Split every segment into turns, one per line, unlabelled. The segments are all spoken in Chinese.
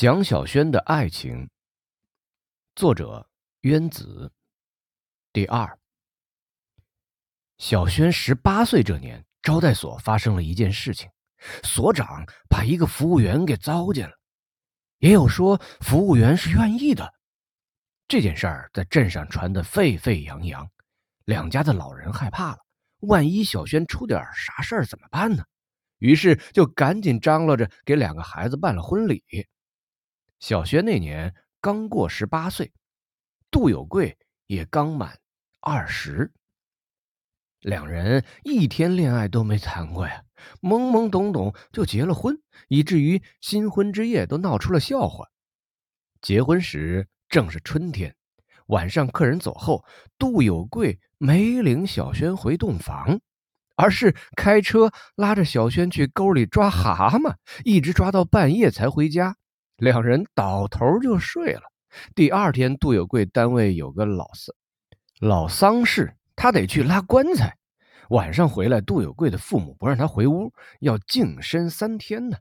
蒋小轩的爱情，作者渊子。第二，小轩十八岁这年，招待所发生了一件事情，所长把一个服务员给糟践了。也有说服务员是愿意的。这件事儿在镇上传得沸沸扬扬，两家的老人害怕了，万一小轩出点啥事儿怎么办呢？于是就赶紧张罗着给两个孩子办了婚礼。小轩那年刚过十八岁，杜有贵也刚满二十，两人一天恋爱都没谈过呀，懵懵懂懂就结了婚，以至于新婚之夜都闹出了笑话。结婚时正是春天，晚上客人走后，杜有贵没领小轩回洞房，而是开车拉着小轩去沟里抓蛤蟆，一直抓到半夜才回家。两人倒头就睡了。第二天，杜有贵单位有个老丧老丧事，他得去拉棺材。晚上回来，杜有贵的父母不让他回屋，要净身三天呢。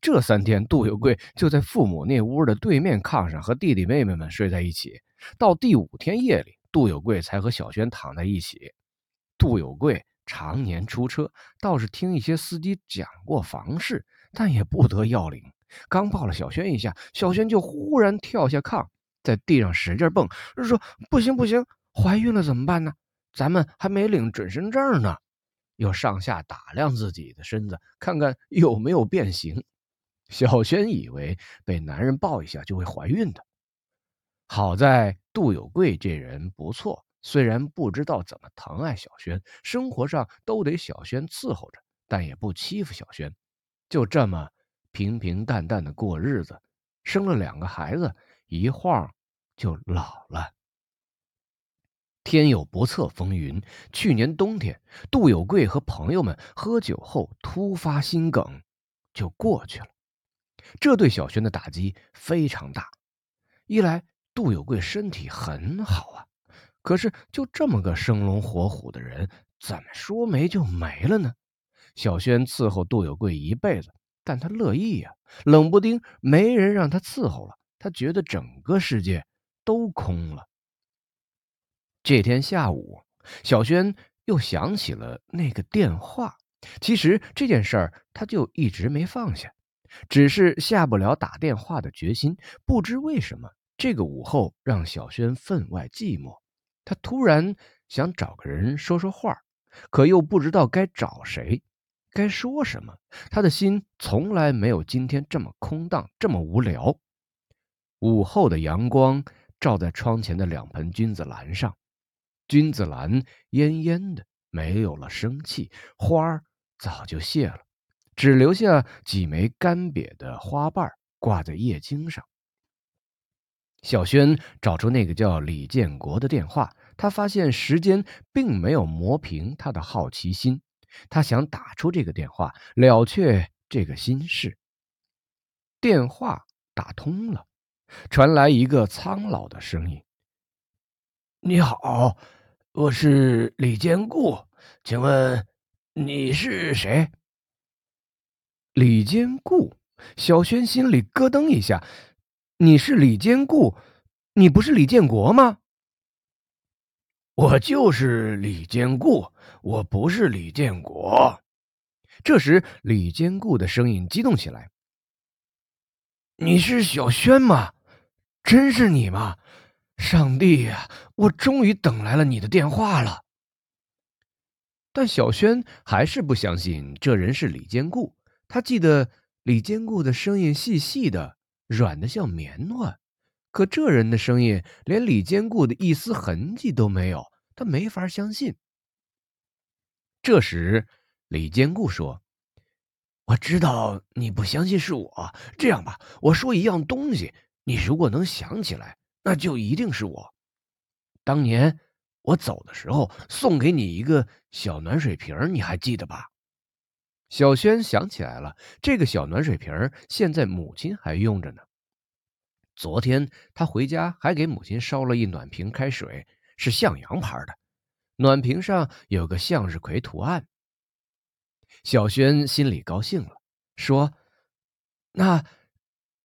这三天，杜有贵就在父母那屋的对面炕上和弟弟妹妹们睡在一起。到第五天夜里，杜有贵才和小轩躺在一起。杜有贵常年出车，倒是听一些司机讲过房事，但也不得要领。刚抱了小轩一下，小轩就忽然跳下炕，在地上使劲蹦，说：“不行不行，怀孕了怎么办呢？咱们还没领准生证呢。”又上下打量自己的身子，看看有没有变形。小轩以为被男人抱一下就会怀孕的。好在杜有贵这人不错，虽然不知道怎么疼爱小轩，生活上都得小轩伺候着，但也不欺负小轩。就这么。平平淡淡的过日子，生了两个孩子，一晃就老了。天有不测风云，去年冬天，杜有贵和朋友们喝酒后突发心梗，就过去了。这对小轩的打击非常大。一来，杜有贵身体很好啊，可是就这么个生龙活虎的人，怎么说没就没了呢？小轩伺候杜有贵一辈子。但他乐意呀，冷不丁没人让他伺候了，他觉得整个世界都空了。这天下午，小轩又想起了那个电话。其实这件事儿他就一直没放下，只是下不了打电话的决心。不知为什么，这个午后让小轩分外寂寞。他突然想找个人说说话，可又不知道该找谁。该说什么？他的心从来没有今天这么空荡，这么无聊。午后的阳光照在窗前的两盆君子兰上，君子兰蔫蔫的，没有了生气，花儿早就谢了，只留下几枚干瘪的花瓣挂在叶茎上。小轩找出那个叫李建国的电话，他发现时间并没有磨平他的好奇心。他想打出这个电话，了却这个心事。电话打通了，传来一个苍老的声音：“
你好，我是李坚固，请问你是谁？”
李坚固，小轩心里咯噔一下：“你是李坚固，你不是李建国吗？”
我就是李坚固，我不是李建国。
这时，李坚固的声音激动起来：“
你是小轩吗？真是你吗？上帝呀，我终于等来了你的电话了。”
但小轩还是不相信这人是李坚固。他记得李坚固的声音细细的，软的像棉花。可这人的声音连李坚固的一丝痕迹都没有，他没法相信。这时，李坚固说：“
我知道你不相信是我。这样吧，我说一样东西，你如果能想起来，那就一定是我。当年我走的时候送给你一个小暖水瓶，你还记得吧？”
小轩想起来了，这个小暖水瓶现在母亲还用着呢。昨天他回家还给母亲烧了一暖瓶开水，是向阳牌的，暖瓶上有个向日葵图案。小轩心里高兴了，说：“那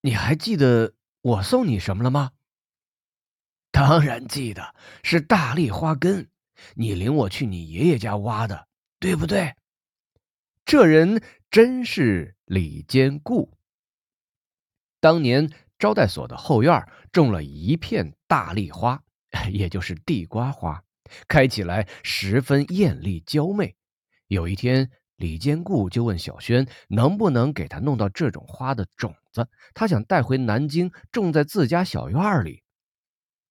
你还记得我送你什么了吗？
当然记得，是大丽花根。你领我去你爷爷家挖的，对不对？
这人真是李坚固。当年招待所的后院种了一片大丽花，也就是地瓜花，开起来十分艳丽娇媚。有一天，李坚固就问小轩能不能给他弄到这种花的种子，他想带回南京种在自家小院里。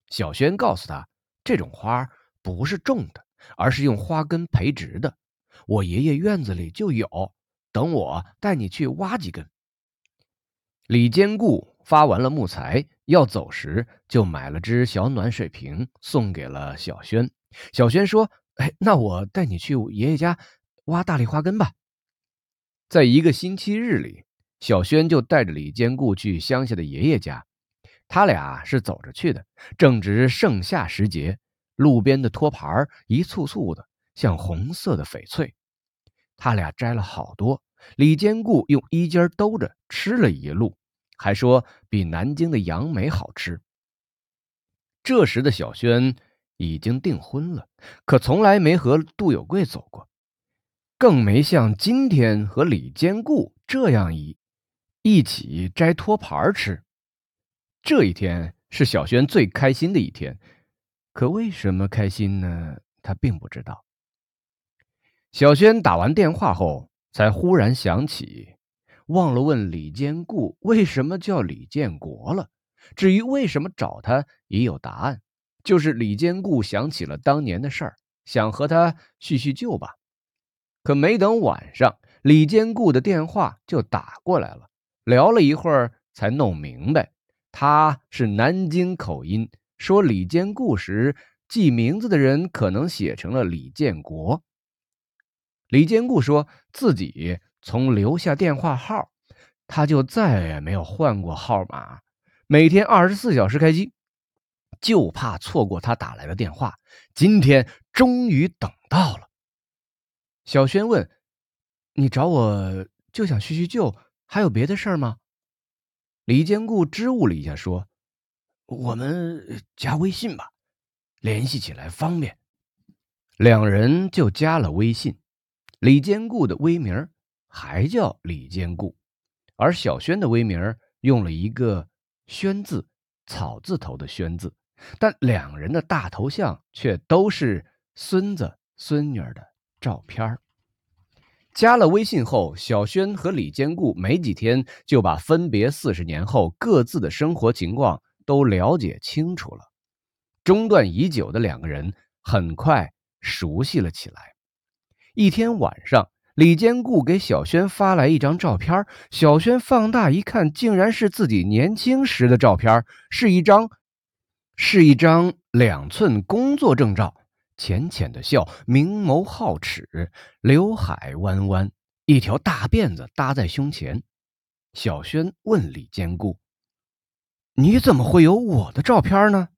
小轩告诉他，这种花不是种的，而是用花根培植的。我爷爷院子里就有，等我带你去挖几根。李坚固发完了木材，要走时就买了只小暖水瓶，送给了小轩。小轩说：“哎，那我带你去爷爷家挖大丽花根吧。”在一个星期日里，小轩就带着李坚固去乡下的爷爷家。他俩是走着去的，正值盛夏时节，路边的托盘一簇簇的，像红色的翡翠。他俩摘了好多，李坚固用衣襟兜着吃了一路，还说比南京的杨梅好吃。这时的小轩已经订婚了，可从来没和杜有贵走过，更没像今天和李坚固这样一一起摘托盘吃。这一天是小轩最开心的一天，可为什么开心呢？他并不知道。小轩打完电话后，才忽然想起，忘了问李坚固为什么叫李建国了。至于为什么找他，已有答案，就是李坚固想起了当年的事儿，想和他叙叙旧吧。可没等晚上，李坚固的电话就打过来了，聊了一会儿，才弄明白。他是南京口音，说李坚固时记名字的人可能写成了李建国。李坚固说自己从留下电话号，他就再也没有换过号码，每天二十四小时开机，就怕错过他打来的电话。今天终于等到了。小轩问：“你找我就想叙叙旧，还有别的事儿吗？”李坚固支吾了一下，说：“我们加微信吧，联系起来方便。”两人就加了微信。李坚固的微名还叫李坚固，而小轩的微名用了一个“轩”字，草字头的“轩”字，但两人的大头像却都是孙子孙女的照片。加了微信后，小轩和李坚固没几天就把分别四十年后各自的生活情况都了解清楚了。中断已久的两个人很快熟悉了起来。一天晚上，李坚固给小轩发来一张照片，小轩放大一看，竟然是自己年轻时的照片，是一张，是一张两寸工作证照。浅浅的笑，明眸皓齿，刘海弯弯，一条大辫子搭在胸前。小轩问李坚固：“你怎么会有我的照片呢？”